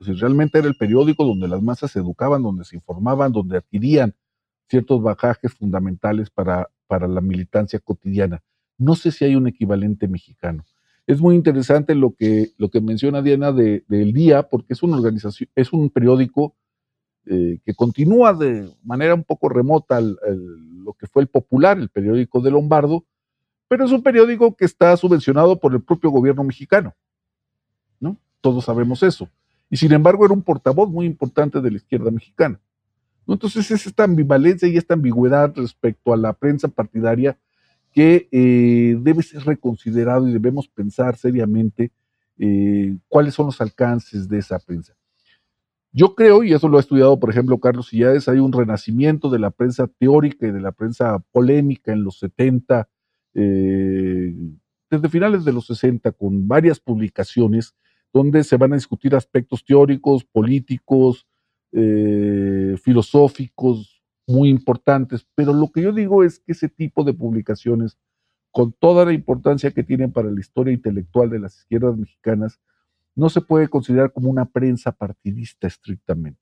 Realmente era el periódico donde las masas se educaban, donde se informaban, donde adquirían ciertos bajajes fundamentales para, para la militancia cotidiana. No sé si hay un equivalente mexicano. Es muy interesante lo que, lo que menciona Diana del Día, porque es una organización, es un periódico eh, que continúa de manera un poco remota lo que fue el popular, el periódico de Lombardo, pero es un periódico que está subvencionado por el propio gobierno mexicano. ¿no? Todos sabemos eso. Y sin embargo era un portavoz muy importante de la izquierda mexicana. Entonces es esta ambivalencia y esta ambigüedad respecto a la prensa partidaria que eh, debe ser reconsiderado y debemos pensar seriamente eh, cuáles son los alcances de esa prensa. Yo creo, y eso lo ha estudiado, por ejemplo, Carlos Sillades, hay un renacimiento de la prensa teórica y de la prensa polémica en los 70, eh, desde finales de los 60, con varias publicaciones donde se van a discutir aspectos teóricos, políticos, filosóficos, muy importantes, pero lo que yo digo es que ese tipo de publicaciones, con toda la importancia que tienen para la historia intelectual de las izquierdas mexicanas, no se puede considerar como una prensa partidista estrictamente,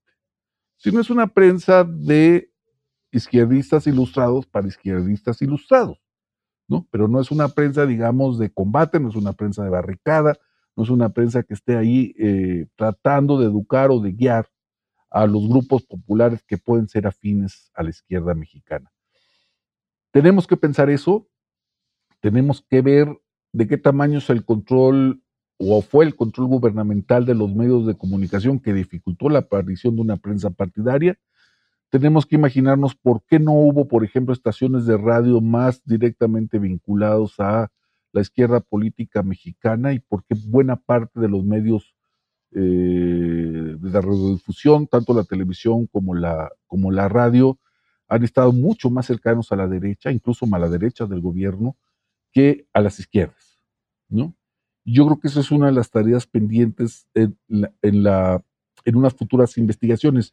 sino es una prensa de izquierdistas ilustrados para izquierdistas ilustrados, ¿no? Pero no es una prensa, digamos, de combate, no es una prensa de barricada, no es una prensa que esté ahí eh, tratando de educar o de guiar a los grupos populares que pueden ser afines a la izquierda mexicana. Tenemos que pensar eso, tenemos que ver de qué tamaño es el control o fue el control gubernamental de los medios de comunicación que dificultó la aparición de una prensa partidaria. Tenemos que imaginarnos por qué no hubo, por ejemplo, estaciones de radio más directamente vinculados a la izquierda política mexicana y por qué buena parte de los medios eh, de la radiodifusión, tanto la televisión como la, como la radio, han estado mucho más cercanos a la derecha, incluso a la derecha del gobierno, que a las izquierdas, ¿no? Yo creo que esa es una de las tareas pendientes en, en, la, en unas futuras investigaciones,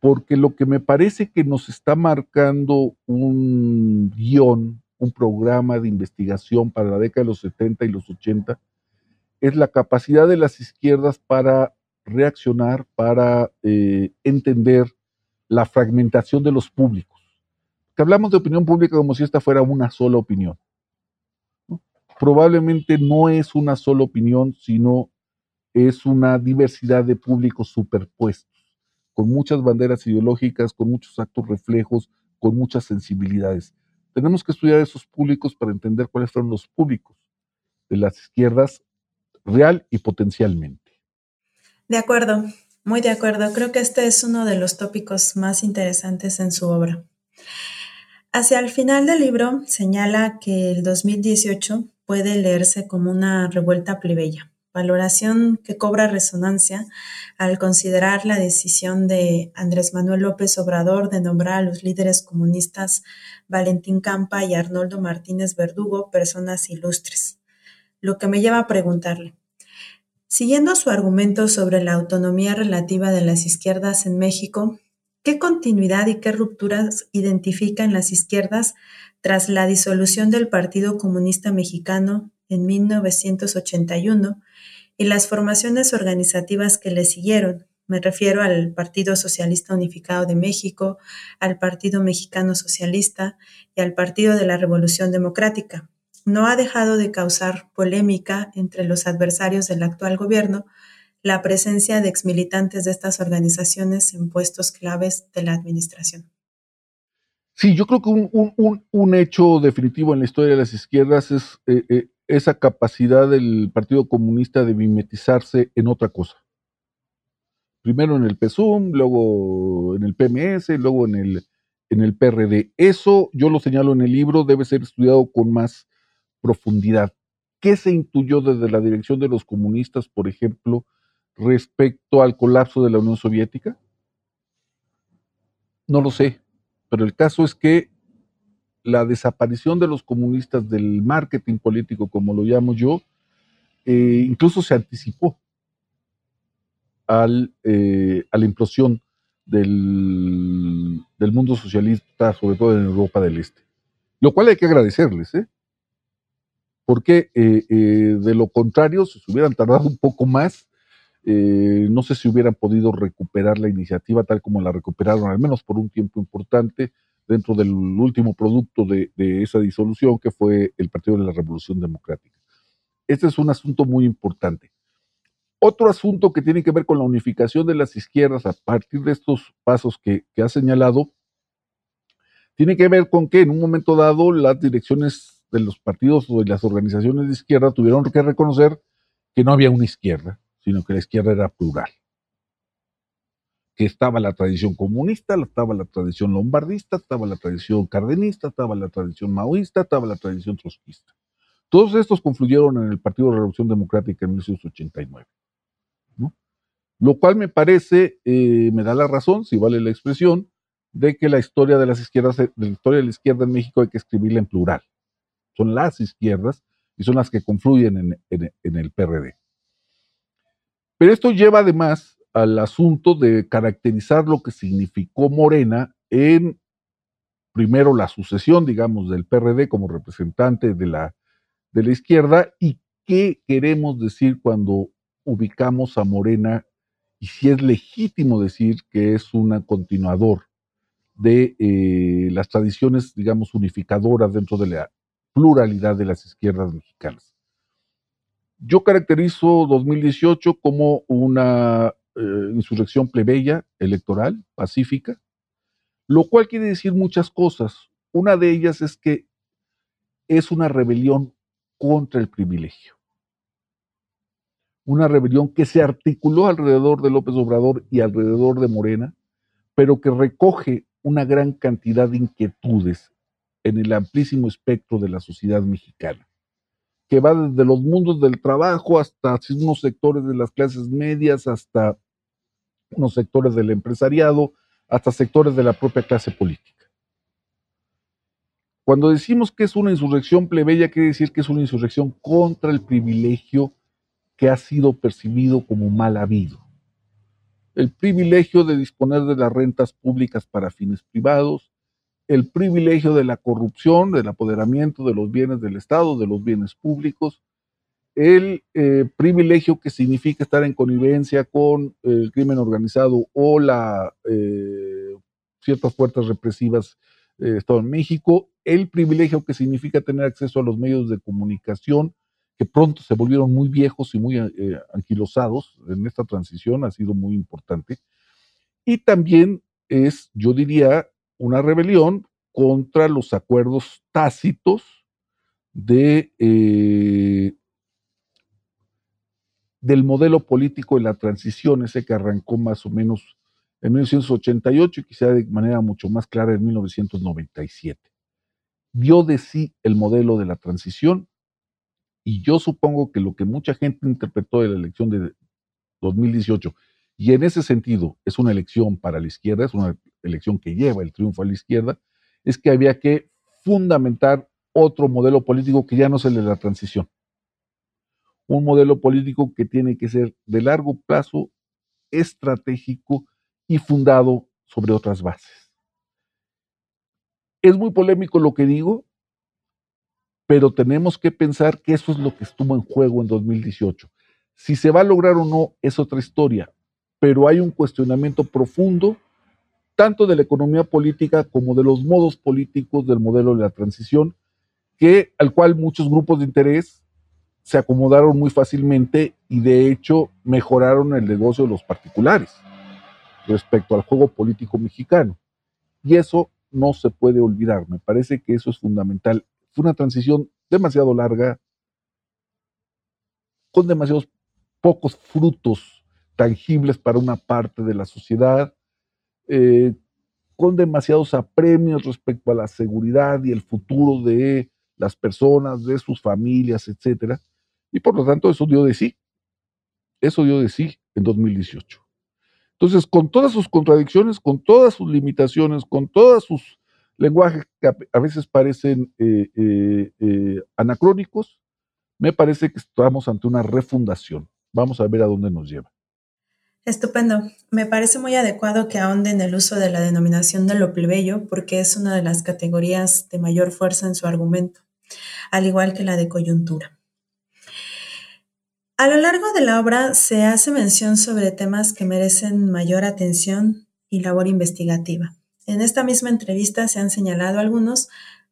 porque lo que me parece que nos está marcando un guion, un programa de investigación para la década de los 70 y los 80, es la capacidad de las izquierdas para reaccionar, para eh, entender la fragmentación de los públicos. Que hablamos de opinión pública como si esta fuera una sola opinión probablemente no es una sola opinión, sino es una diversidad de públicos superpuestos, con muchas banderas ideológicas, con muchos actos reflejos, con muchas sensibilidades. Tenemos que estudiar esos públicos para entender cuáles fueron los públicos de las izquierdas real y potencialmente. De acuerdo, muy de acuerdo. Creo que este es uno de los tópicos más interesantes en su obra. Hacia el final del libro señala que el 2018 puede leerse como una revuelta plebeya, valoración que cobra resonancia al considerar la decisión de Andrés Manuel López Obrador de nombrar a los líderes comunistas Valentín Campa y Arnoldo Martínez Verdugo personas ilustres. Lo que me lleva a preguntarle, siguiendo su argumento sobre la autonomía relativa de las izquierdas en México, ¿qué continuidad y qué rupturas identifican las izquierdas tras la disolución del Partido Comunista Mexicano en 1981 y las formaciones organizativas que le siguieron, me refiero al Partido Socialista Unificado de México, al Partido Mexicano Socialista y al Partido de la Revolución Democrática. No ha dejado de causar polémica entre los adversarios del actual gobierno la presencia de exmilitantes de estas organizaciones en puestos claves de la administración. Sí, yo creo que un, hecho definitivo en la historia de las izquierdas es eh, eh, esa capacidad del Partido Comunista de mimetizarse en otra cosa. Primero en el PSUM, luego en el PMS, luego en el, en el PRD. Eso, yo lo señalo en el libro, debe ser estudiado con más profundidad. ¿Qué se intuyó desde la dirección de los comunistas, por ejemplo, respecto al colapso de la Unión Soviética? No lo sé pero el caso es que la desaparición de los comunistas del marketing político, como lo llamo yo, eh, incluso se anticipó eh, a la implosión del, mundo socialista, sobre todo en Europa del Este. Lo cual hay que agradecerles, ¿eh? porque de lo contrario, si se hubieran tardado un poco más, eh, no sé si hubieran podido recuperar la iniciativa tal como la recuperaron, al menos por un tiempo importante, dentro del último producto de, esa disolución, que fue el Partido de la Revolución Democrática. Este es un asunto muy importante. Otro asunto que tiene que ver con la unificación de las izquierdas a partir de estos pasos que, que ha señalado, tiene que ver con que en un momento dado las direcciones de los partidos o de las organizaciones de izquierda tuvieron que reconocer que no había una izquierda, sino que la izquierda era plural. Que estaba la tradición comunista, estaba la tradición lombardista, estaba la tradición cardenista, estaba la tradición maoísta, estaba la tradición trotskista. Todos estos confluyeron en el Partido de Revolución Democrática en 1989. Lo cual me parece, eh, me da la razón, si vale la expresión, de que la historia de las izquierdas, la historia de la izquierda en México hay que escribirla en plural. Son las izquierdas y son las que confluyen en el PRD. Pero esto lleva además al asunto de caracterizar lo que significó Morena en, primero, la sucesión, digamos, del PRD como representante de la, de la izquierda y qué queremos decir cuando ubicamos a Morena y si es legítimo decir que es un continuador de eh, las tradiciones, digamos, unificadoras dentro de la pluralidad de las izquierdas mexicanas. Yo caracterizo 2018 como una eh, insurrección plebeya, electoral, pacífica, lo cual quiere decir muchas cosas. Una de ellas es que es una rebelión contra el privilegio. Una rebelión que se articuló alrededor de López Obrador y alrededor de Morena, pero que recoge una gran cantidad de inquietudes en el amplísimo espectro de la sociedad mexicana, que va desde los mundos del trabajo hasta unos sectores de las clases medias, hasta unos sectores del empresariado, hasta sectores de la propia clase política. Cuando decimos que es una insurrección plebeya, quiere decir que es una insurrección contra el privilegio que ha sido percibido como mal habido. El privilegio de disponer de las rentas públicas para fines privados, el privilegio de la corrupción, del apoderamiento de los bienes del Estado, de los bienes públicos, el eh, privilegio que significa estar en connivencia con el crimen organizado o la, eh, ciertas fuerzas represivas eh, Estado en México, el privilegio que significa tener acceso a los medios de comunicación, que pronto se volvieron muy viejos y muy eh, anquilosados en esta transición, ha sido muy importante. Y también es, yo diría, una rebelión contra los acuerdos tácitos de, del modelo político de la transición, ese que arrancó más o menos en 1988 y quizá de manera mucho más clara en 1997 dio de sí el modelo de la transición y yo supongo que lo que mucha gente interpretó de la elección de 2018, y en ese sentido es una elección para la izquierda, es una elección que lleva el triunfo a la izquierda, es que había que fundamentar otro modelo político que ya no es el de la transición. Un modelo político que tiene que ser de largo plazo, estratégico y fundado sobre otras bases. Es muy polémico lo que digo, pero tenemos que pensar que eso es lo que estuvo en juego en 2018. Si se va a lograr o no es otra historia, pero hay un cuestionamiento profundo tanto de la economía política como de los modos políticos del modelo de la transición, que al cual muchos grupos de interés se acomodaron muy fácilmente y de hecho mejoraron el negocio de los particulares respecto al juego político mexicano. Y eso no se puede olvidar. Me parece que eso es fundamental. Fue una transición demasiado larga, con demasiados pocos frutos tangibles para una parte de la sociedad, eh, con demasiados apremios respecto a la seguridad y el futuro de las personas, de sus familias, etcétera. Y por lo tanto, eso dio de sí. Eso dio de sí en 2018. Entonces, con todas sus contradicciones, con todas sus limitaciones, con todos sus lenguajes que a veces parecen eh, eh, eh, anacrónicos, me parece que estamos ante una refundación. Vamos a ver a dónde nos lleva. Estupendo. Me parece muy adecuado que ahonde el uso de la denominación de lo plebeyo porque es una de las categorías de mayor fuerza en su argumento, al igual que la de coyuntura. A lo largo de la obra se hace mención sobre temas que merecen mayor atención y labor investigativa. En esta misma entrevista se han señalado algunos,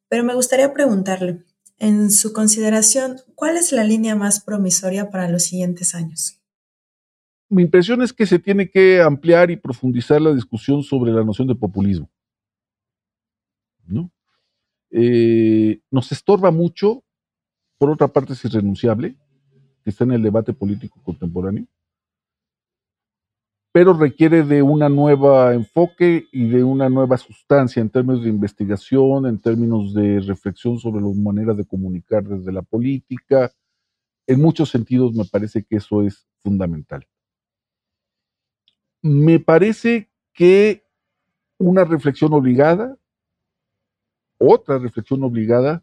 pero me gustaría preguntarle, en su consideración, ¿cuál es la línea más promisoria para los siguientes años? Mi impresión es que se tiene que ampliar y profundizar la discusión sobre la noción de populismo. ¿no? Eh, nos estorba mucho, por otra parte es irrenunciable, que está en el debate político contemporáneo, pero requiere de una nueva enfoque y de una nueva sustancia en términos de investigación, en términos de reflexión sobre las maneras de comunicar desde la política. En muchos sentidos me parece que eso es fundamental. Me parece que una reflexión obligada, otra reflexión obligada,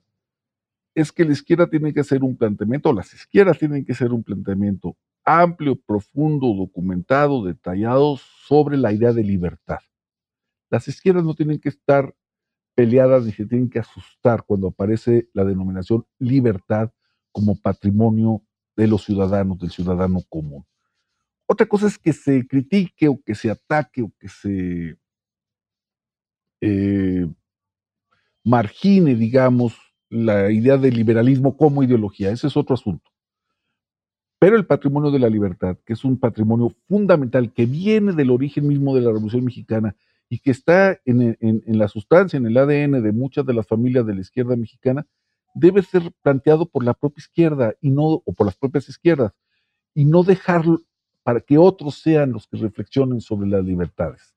es que la izquierda tiene que hacer un planteamiento, las izquierdas tienen que hacer un planteamiento amplio, profundo, documentado, detallado sobre la idea de libertad. Las izquierdas no tienen que estar peleadas ni se tienen que asustar cuando aparece la denominación libertad como patrimonio de los ciudadanos, del ciudadano común. Otra cosa es que se critique o que se ataque o que se eh, margine, digamos, la idea del liberalismo como ideología. Ese es otro asunto. Pero el patrimonio de la libertad, que es un patrimonio fundamental que viene del origen mismo de la Revolución Mexicana y que está en, la sustancia, en el ADN de muchas de las familias de la izquierda mexicana, debe ser planteado por la propia izquierda y no, o por las propias izquierdas, y no dejarlo para que otros sean los que reflexionen sobre las libertades.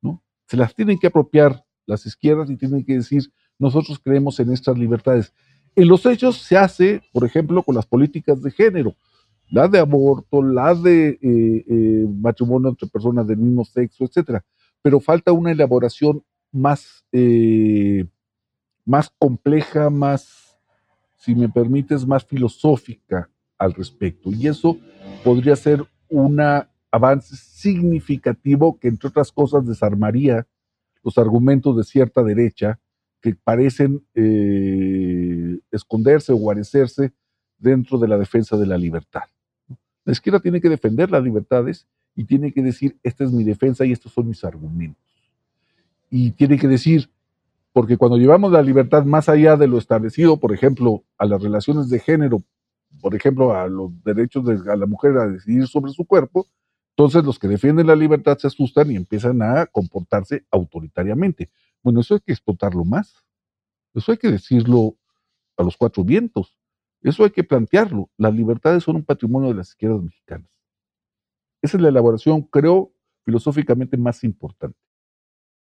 ¿no? Se las tienen que apropiar las izquierdas y tienen que decir, nosotros creemos en estas libertades. En los hechos se hace, por ejemplo, con las políticas de género, la de aborto, la de eh, eh, matrimonio entre personas del mismo sexo, etcétera. Pero falta una elaboración más, eh, más compleja, más, si me permites, más filosófica al respecto. Y eso podría ser un avance significativo que, entre otras cosas, desarmaría los argumentos de cierta derecha que parecen eh, esconderse o guarecerse dentro de la defensa de la libertad. La izquierda tiene que defender las libertades y tiene que decir, esta es mi defensa y estos son mis argumentos. Y tiene que decir, porque cuando llevamos la libertad más allá de lo establecido, por ejemplo, a las relaciones de género, por ejemplo, a los derechos de la mujer a decidir sobre su cuerpo, entonces los que defienden la libertad se asustan y empiezan a comportarse autoritariamente. Bueno, eso hay que explotarlo más. Eso hay que decirlo a los cuatro vientos. Eso hay que plantearlo. Las libertades son un patrimonio de las izquierdas mexicanas. Esa es la elaboración, creo, filosóficamente más importante.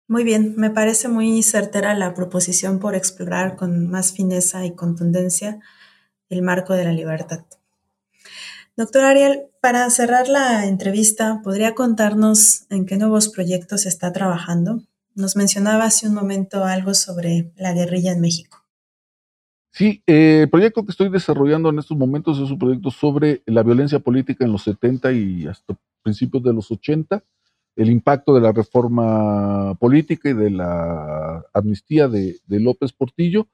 Muy bien, me parece muy certera la proposición por explorar con más fineza y contundencia el marco de la libertad. Doctor Ariel, para cerrar la entrevista, ¿podría contarnos en qué nuevos proyectos está trabajando? Nos mencionaba hace un momento algo sobre la guerrilla en México. Sí, eh, el proyecto que estoy desarrollando en estos momentos es un proyecto sobre la violencia política en los 70 y hasta principios de los 80, el impacto de la reforma política y de la amnistía de López Portillo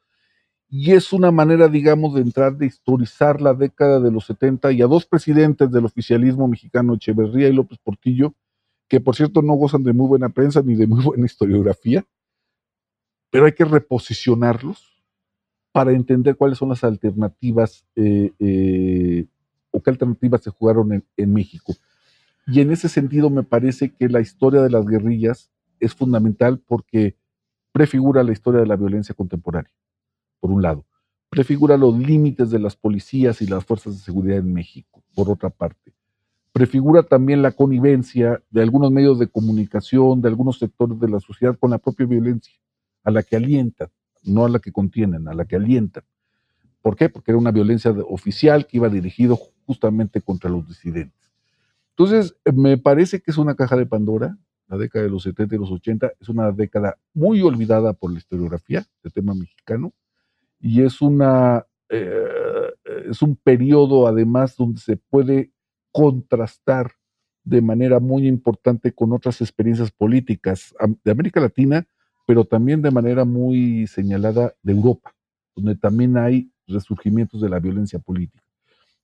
y es una manera, digamos, de entrar, de historizar la década de los 70 y a dos presidentes del oficialismo mexicano, Echeverría y López Portillo, que por cierto no gozan de muy buena prensa ni de muy <laughs> buena historiografía, pero hay que reposicionarlos para entender cuáles son las alternativas eh, eh, o qué alternativas se jugaron en, en México. Y en ese sentido me parece que la historia de las guerrillas es fundamental porque prefigura la historia de la violencia contemporánea por un lado. Prefigura los límites de las policías y las fuerzas de seguridad en México, por otra parte. Prefigura también la connivencia de algunos medios de comunicación, de algunos sectores de la sociedad con la propia violencia, a la que alientan, no a la que contienen, a la que alientan. ¿Por qué? Porque era una violencia oficial que iba dirigido justamente contra los disidentes. Entonces, me parece que es una caja de Pandora, la década de los 70 y los 80, es una década muy olvidada por la historiografía del tema mexicano, y es una eh, es un periodo además donde se puede contrastar de manera muy importante con otras experiencias políticas de América Latina, pero también de manera muy señalada de Europa, donde también hay resurgimientos de la violencia política.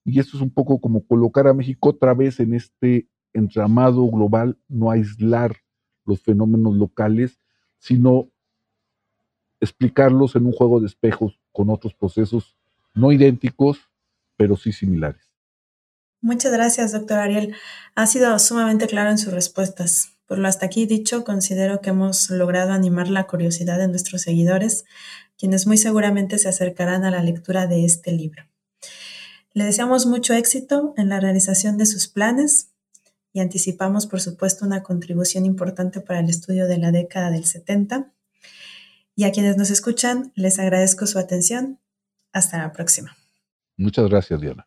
Y esto es un poco como colocar a México otra vez en este entramado global, no aislar los fenómenos locales, sino explicarlos en un juego de espejos con otros procesos no idénticos, pero sí similares. Muchas gracias, doctor Ariel. Ha sido sumamente claro en sus respuestas. Por lo hasta aquí dicho, considero que hemos logrado animar la curiosidad de nuestros seguidores, quienes muy seguramente se acercarán a la lectura de este libro. Le deseamos mucho éxito en la realización de sus planes y anticipamos, por supuesto, una contribución importante para el estudio de la década del 70 y a quienes nos escuchan, les agradezco su atención. Hasta la próxima. Muchas gracias, Diana.